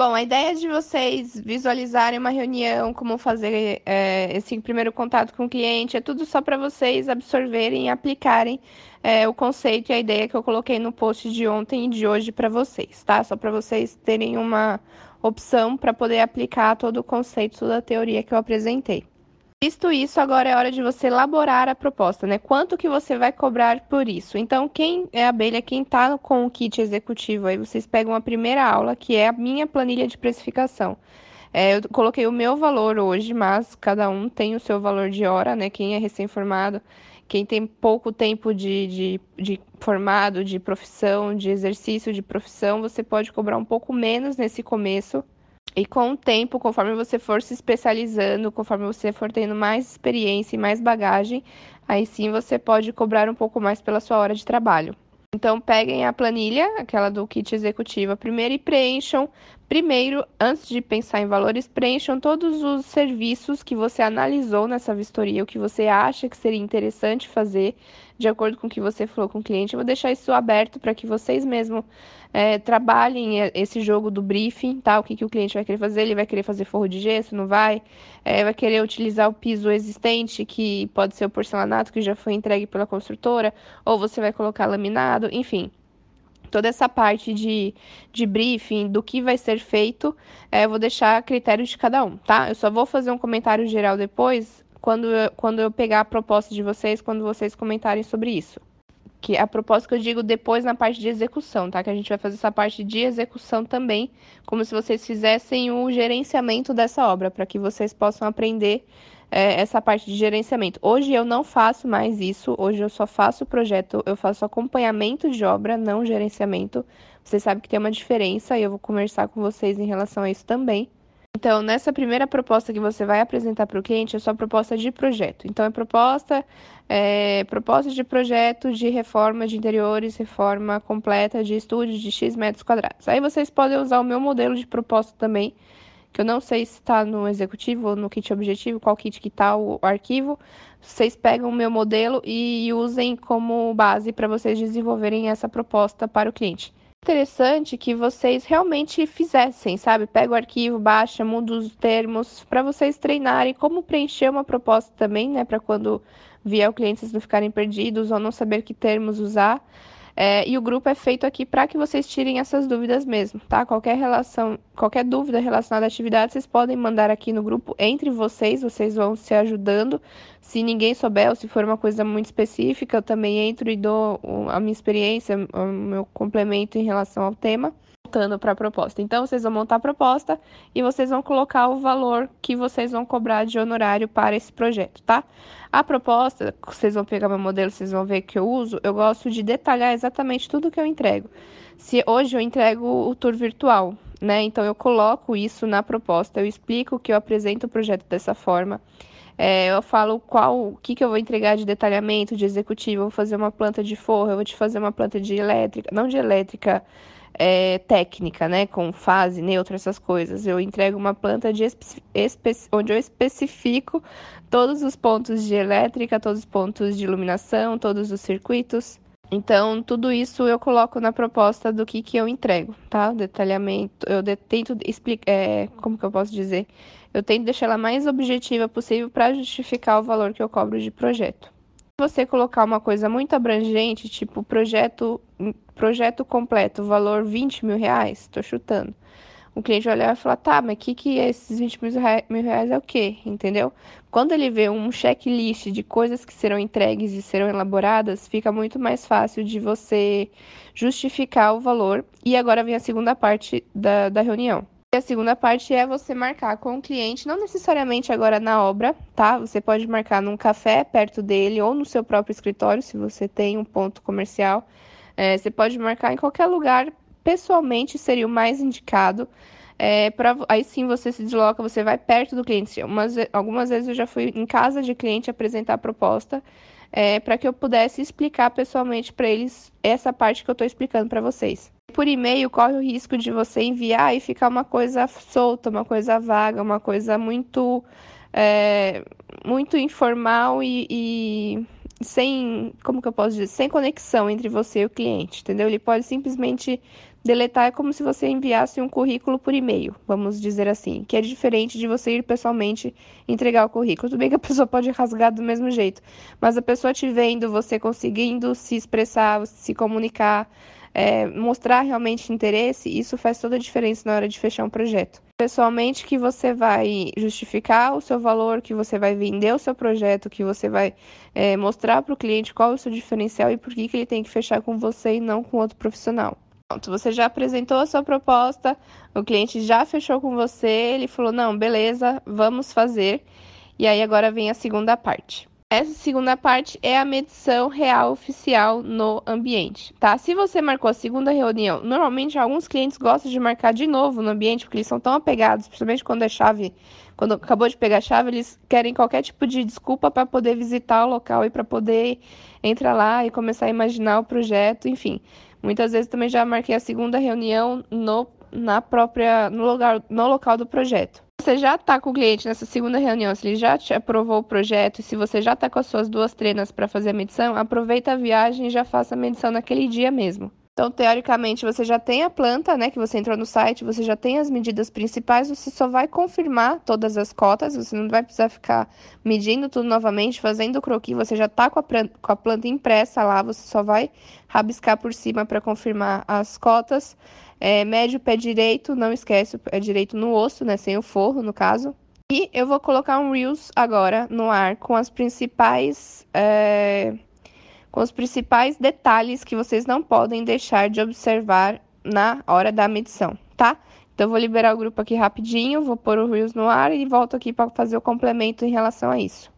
Bom, a ideia de vocês visualizarem uma reunião, como fazer é, esse primeiro contato com o cliente, é tudo só para vocês absorverem e aplicarem é, o conceito e a ideia que eu coloquei no post de ontem e de hoje para vocês, tá? Só para vocês terem uma opção para poder aplicar todo o conceito, toda a teoria que eu apresentei. Visto isso, agora é hora de você elaborar a proposta, né? Quanto que você vai cobrar por isso? Então, quem é abelha, quem está com o kit executivo, aí vocês pegam a primeira aula, que é a minha planilha de precificação. É, eu coloquei o meu valor hoje, mas cada um tem o seu valor de hora, né? Quem é recém-formado, quem tem pouco tempo de, de, de formado, de profissão, de exercício de profissão, você pode cobrar um pouco menos nesse começo e com o tempo, conforme você for se especializando, conforme você for tendo mais experiência e mais bagagem, aí sim você pode cobrar um pouco mais pela sua hora de trabalho. Então, peguem a planilha, aquela do kit executiva primeiro, e preencham. Primeiro, antes de pensar em valores, preencham todos os serviços que você analisou nessa vistoria, o que você acha que seria interessante fazer, de acordo com o que você falou com o cliente. Eu vou deixar isso aberto para que vocês mesmos é, trabalhem esse jogo do briefing, tá? O que, que o cliente vai querer fazer? Ele vai querer fazer forro de gesso, não vai? É, vai querer utilizar o piso existente, que pode ser o porcelanato que já foi entregue pela construtora, ou você vai colocar laminado, enfim toda essa parte de, de briefing, do que vai ser feito, é, eu vou deixar a critério de cada um, tá? Eu só vou fazer um comentário geral depois, quando eu, quando eu pegar a proposta de vocês, quando vocês comentarem sobre isso que a propósito que eu digo depois na parte de execução, tá? Que a gente vai fazer essa parte de execução também, como se vocês fizessem o gerenciamento dessa obra, para que vocês possam aprender é, essa parte de gerenciamento. Hoje eu não faço mais isso, hoje eu só faço projeto, eu faço acompanhamento de obra, não gerenciamento. Vocês sabem que tem uma diferença e eu vou conversar com vocês em relação a isso também. Então, nessa primeira proposta que você vai apresentar para o cliente, é sua proposta de projeto. Então, é proposta, é, proposta de projeto de reforma de interiores, reforma completa de estúdio de X metros quadrados. Aí vocês podem usar o meu modelo de proposta também, que eu não sei se está no executivo ou no kit objetivo, qual kit que está o arquivo. Vocês pegam o meu modelo e usem como base para vocês desenvolverem essa proposta para o cliente interessante que vocês realmente fizessem, sabe? Pega o arquivo, baixa, muda os termos, para vocês treinarem como preencher uma proposta também, né? Para quando vier o cliente vocês não ficarem perdidos ou não saber que termos usar. É, e o grupo é feito aqui para que vocês tirem essas dúvidas mesmo, tá? Qualquer relação, qualquer dúvida relacionada à atividade, vocês podem mandar aqui no grupo entre vocês, vocês vão se ajudando. Se ninguém souber ou se for uma coisa muito específica, eu também entro e dou a minha experiência, o meu complemento em relação ao tema voltando para a proposta. Então, vocês vão montar a proposta e vocês vão colocar o valor que vocês vão cobrar de honorário para esse projeto, tá? A proposta, vocês vão pegar meu modelo, vocês vão ver que eu uso, eu gosto de detalhar exatamente tudo que eu entrego. Se hoje eu entrego o tour virtual, né? Então, eu coloco isso na proposta, eu explico que eu apresento o projeto dessa forma. É, eu falo qual, o que, que eu vou entregar de detalhamento, de executivo, eu vou fazer uma planta de forro, eu vou te fazer uma planta de elétrica, não de elétrica, é, técnica, né, com fase, neutra, essas coisas. Eu entrego uma planta de onde eu especifico todos os pontos de elétrica, todos os pontos de iluminação, todos os circuitos. Então, tudo isso eu coloco na proposta do que, que eu entrego, tá? O detalhamento, eu de, tento explicar, é, como que eu posso dizer? Eu tento deixar ela mais objetiva possível para justificar o valor que eu cobro de projeto você colocar uma coisa muito abrangente, tipo projeto, projeto completo, valor 20 mil reais, estou chutando. O cliente vai olhar e falar, tá, mas o que, que é esses 20 mil reais é o quê? Entendeu? Quando ele vê um checklist de coisas que serão entregues e serão elaboradas, fica muito mais fácil de você justificar o valor. E agora vem a segunda parte da, da reunião. E a segunda parte é você marcar com o cliente, não necessariamente agora na obra, tá? Você pode marcar num café perto dele ou no seu próprio escritório, se você tem um ponto comercial. É, você pode marcar em qualquer lugar, pessoalmente seria o mais indicado. É, pra, aí sim você se desloca, você vai perto do cliente. Umas, algumas vezes eu já fui em casa de cliente apresentar a proposta é, para que eu pudesse explicar pessoalmente para eles essa parte que eu estou explicando para vocês. Por e-mail corre o risco de você enviar e ficar uma coisa solta, uma coisa vaga, uma coisa muito, é, muito informal e, e sem, como que eu posso dizer, sem conexão entre você e o cliente, entendeu? Ele pode simplesmente Deletar é como se você enviasse um currículo por e-mail, vamos dizer assim, que é diferente de você ir pessoalmente entregar o currículo. Tudo bem que a pessoa pode rasgar do mesmo jeito, mas a pessoa te vendo, você conseguindo se expressar, se comunicar, é, mostrar realmente interesse, isso faz toda a diferença na hora de fechar um projeto. Pessoalmente, que você vai justificar o seu valor, que você vai vender o seu projeto, que você vai é, mostrar para o cliente qual é o seu diferencial e por que, que ele tem que fechar com você e não com outro profissional. Pronto, você já apresentou a sua proposta, o cliente já fechou com você, ele falou: não, beleza, vamos fazer. E aí agora vem a segunda parte. Essa segunda parte é a medição real oficial no ambiente, tá? Se você marcou a segunda reunião, normalmente alguns clientes gostam de marcar de novo no ambiente, porque eles são tão apegados, principalmente quando é chave, quando acabou de pegar a chave, eles querem qualquer tipo de desculpa para poder visitar o local e para poder entrar lá e começar a imaginar o projeto, enfim. Muitas vezes também já marquei a segunda reunião no, na própria, no, lugar, no local do projeto. Você já está com o cliente nessa segunda reunião, se ele já te aprovou o projeto se você já está com as suas duas treinas para fazer a medição, aproveita a viagem e já faça a medição naquele dia mesmo. Então, teoricamente, você já tem a planta, né? Que você entrou no site, você já tem as medidas principais, você só vai confirmar todas as cotas, você não vai precisar ficar medindo tudo novamente, fazendo o croquis, você já está com, com a planta impressa lá, você só vai rabiscar por cima para confirmar as cotas. É, mede o pé direito, não esquece o pé direito no osso, né? Sem o forro, no caso. E eu vou colocar um Reels agora no ar com as principais. É com os principais detalhes que vocês não podem deixar de observar na hora da medição, tá? Então, eu vou liberar o grupo aqui rapidinho, vou pôr o Reels no ar e volto aqui para fazer o complemento em relação a isso.